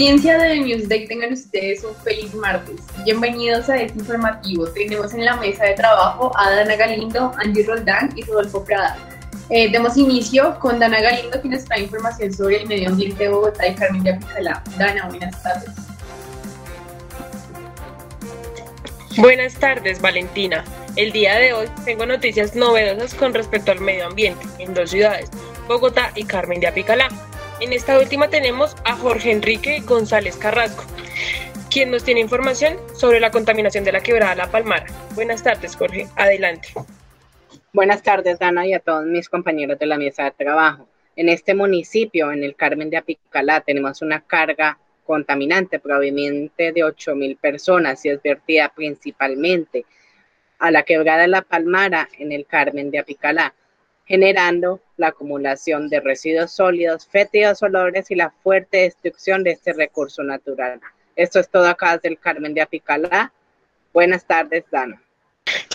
Audiencia de Newsday, tengan ustedes un feliz martes. Bienvenidos a este informativo. Tenemos en la mesa de trabajo a Dana Galindo, Andy Roldán y Rodolfo Prada. Eh, demos inicio con Dana Galindo, quien nos trae información sobre el medio ambiente de Bogotá y Carmen de Apicalá. Dana, buenas tardes. Buenas tardes, Valentina. El día de hoy tengo noticias novedosas con respecto al medio ambiente en dos ciudades, Bogotá y Carmen de Apicalá. En esta última tenemos a Jorge Enrique González Carrasco, quien nos tiene información sobre la contaminación de la quebrada La Palmara. Buenas tardes, Jorge. Adelante. Buenas tardes, Dana, y a todos mis compañeros de la mesa de trabajo. En este municipio, en el Carmen de Apicalá, tenemos una carga contaminante proveniente de 8.000 personas y es vertida principalmente a la quebrada La Palmara en el Carmen de Apicalá generando la acumulación de residuos sólidos, fétidos olores y la fuerte destrucción de este recurso natural. Esto es todo acá desde el Carmen de Apicalá. Buenas tardes, Dana.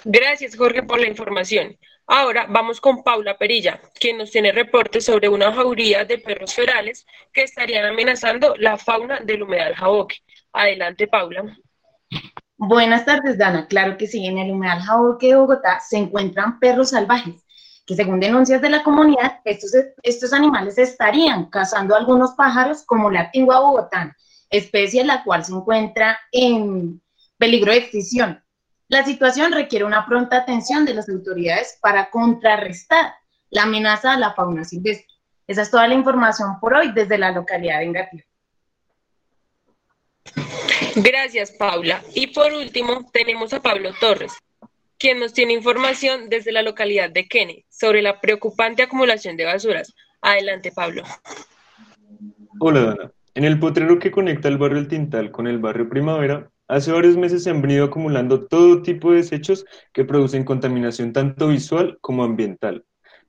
Gracias, Jorge, por la información. Ahora vamos con Paula Perilla, quien nos tiene reportes sobre una jauría de perros ferales que estarían amenazando la fauna del humedal Jaboque. Adelante, Paula. Buenas tardes, Dana. Claro que sí, en el humedal Jaboque de Bogotá se encuentran perros salvajes que según denuncias de la comunidad, estos, estos animales estarían cazando algunos pájaros como la tingua bogotana, especie la cual se encuentra en peligro de extinción. La situación requiere una pronta atención de las autoridades para contrarrestar la amenaza a la fauna silvestre. Esa es toda la información por hoy desde la localidad de Engatillo. Gracias, Paula. Y por último, tenemos a Pablo Torres, quien nos tiene información desde la localidad de Kennedy sobre la preocupante acumulación de basuras. Adelante, Pablo. Hola, Dana. En el potrero que conecta el barrio El Tintal con el barrio Primavera, hace varios meses se han venido acumulando todo tipo de desechos que producen contaminación tanto visual como ambiental.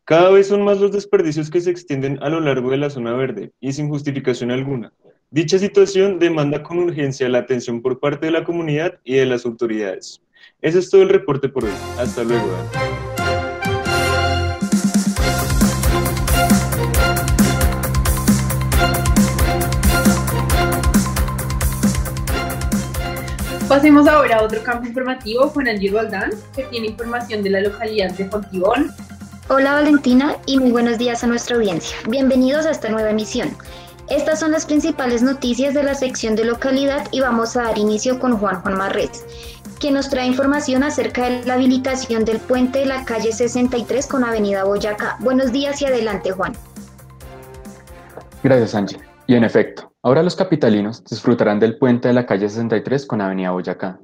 Cada vez son más los desperdicios que se extienden a lo largo de la zona verde y sin justificación alguna. Dicha situación demanda con urgencia la atención por parte de la comunidad y de las autoridades. Ese es todo el reporte por hoy. Hasta luego. Pasemos ahora a otro campo informativo con Angie Roldán, que tiene información de la localidad de Fontibón. Hola Valentina y muy buenos días a nuestra audiencia. Bienvenidos a esta nueva emisión. Estas son las principales noticias de la sección de localidad y vamos a dar inicio con Juan Juan Marrés quien nos trae información acerca de la habilitación del puente de la calle 63 con Avenida Boyacá. Buenos días y adelante, Juan. Gracias, Angie. Y en efecto, ahora los capitalinos disfrutarán del puente de la calle 63 con Avenida Boyacá,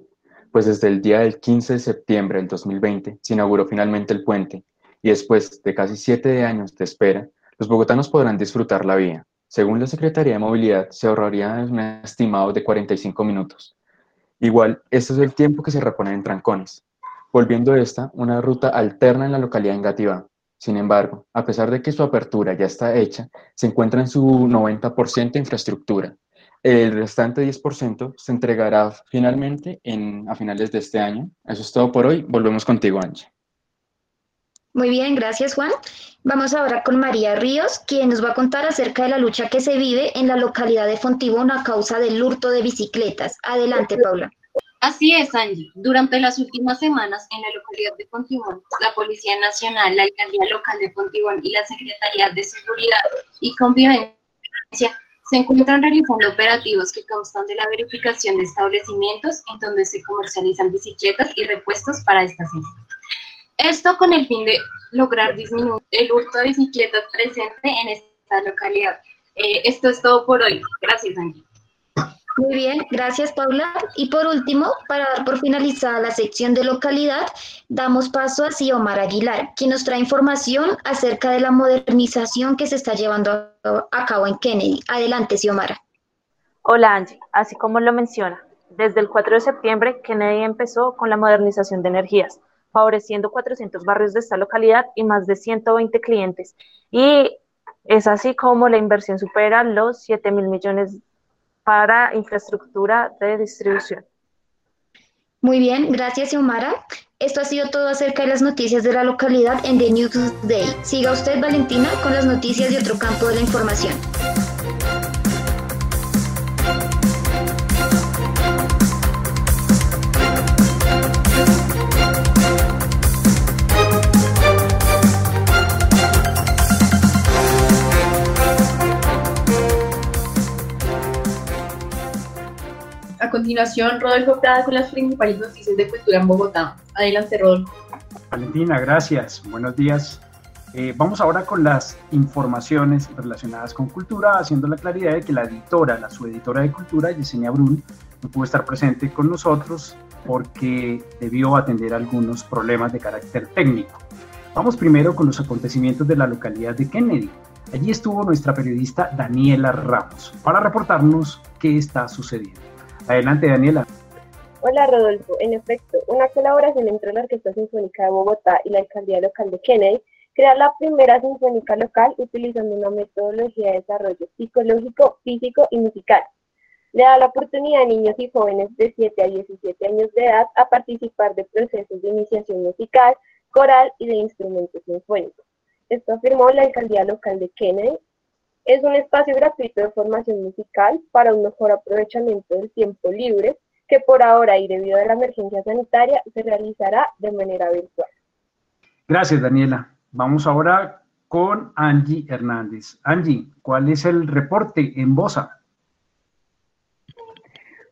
pues desde el día del 15 de septiembre del 2020 se inauguró finalmente el puente y después de casi siete años de espera, los bogotanos podrán disfrutar la vía. Según la Secretaría de Movilidad, se ahorraría un estimado de 45 minutos, Igual, este es el tiempo que se repone en trancones, volviendo esta una ruta alterna en la localidad Engativá. Sin embargo, a pesar de que su apertura ya está hecha, se encuentra en su 90% de infraestructura. El restante 10% se entregará finalmente en, a finales de este año. Eso es todo por hoy. Volvemos contigo, Angie. Muy bien, gracias Juan. Vamos ahora con María Ríos, quien nos va a contar acerca de la lucha que se vive en la localidad de Fontibón a causa del hurto de bicicletas. Adelante, Paula. Así es, Angie. Durante las últimas semanas en la localidad de Fontibón, la Policía Nacional, la Alcaldía Local de Fontibón y la Secretaría de Seguridad y Convivencia se encuentran realizando operativos que constan de la verificación de establecimientos en donde se comercializan bicicletas y repuestos para estas. Esto con el fin de lograr disminuir el hurto de bicicletas presente en esta localidad. Eh, esto es todo por hoy. Gracias, Angie. Muy bien, gracias Paula. Y por último, para dar por finalizada la sección de localidad, damos paso a Xiomar Aguilar, quien nos trae información acerca de la modernización que se está llevando a cabo en Kennedy. Adelante, Xiomara. Hola Angie, así como lo menciona, desde el 4 de septiembre Kennedy empezó con la modernización de energías favoreciendo 400 barrios de esta localidad y más de 120 clientes. Y es así como la inversión supera los 7 mil millones para infraestructura de distribución. Muy bien, gracias Xiomara. Esto ha sido todo acerca de las noticias de la localidad en The News Day. Siga usted, Valentina, con las noticias de otro campo de la información. Continuación, Rodolfo Prada con las principales noticias de cultura en Bogotá. Adelante, Rodolfo. Valentina, gracias. Buenos días. Eh, vamos ahora con las informaciones relacionadas con cultura, haciendo la claridad de que la editora, la subeditora de cultura, Yesenia Brun, no pudo estar presente con nosotros porque debió atender algunos problemas de carácter técnico. Vamos primero con los acontecimientos de la localidad de Kennedy. Allí estuvo nuestra periodista Daniela Ramos para reportarnos qué está sucediendo. Adelante, Daniela. Hola, Rodolfo. En efecto, una colaboración entre la Orquesta Sinfónica de Bogotá y la Alcaldía Local de Kennedy crea la primera sinfónica local utilizando una metodología de desarrollo psicológico, físico y musical le da la oportunidad a niños y jóvenes de 7 a 17 años de edad a participar de procesos de iniciación musical, coral y de instrumentos sinfónicos. Esto afirmó la alcaldía local de Kennedy. Es un espacio gratuito de formación musical para un mejor aprovechamiento del tiempo libre que por ahora y debido a la emergencia sanitaria se realizará de manera virtual. Gracias, Daniela. Vamos ahora con Angie Hernández. Angie, ¿cuál es el reporte en Bosa?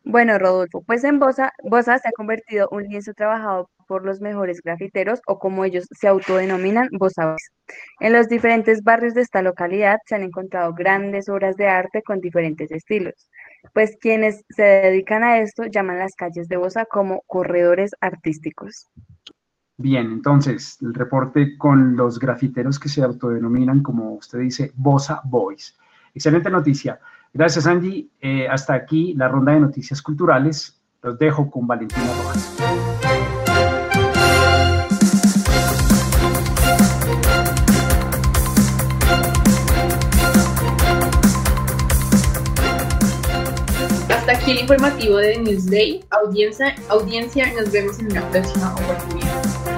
Bueno, Rodolfo, pues en Bosa, Bosa se ha convertido un lienzo trabajado por los mejores grafiteros o como ellos se autodenominan, bosaves. En los diferentes barrios de esta localidad se han encontrado grandes obras de arte con diferentes estilos, pues quienes se dedican a esto llaman las calles de Bosa como corredores artísticos. Bien, entonces, el reporte con los grafiteros que se autodenominan, como usted dice, Bosa Boys. Excelente noticia. Gracias, Angie. Eh, hasta aquí la ronda de noticias culturales. Los dejo con Valentina Rojas. Hasta aquí el informativo de Newsday. Audiencia, audiencia, nos vemos en una próxima oportunidad.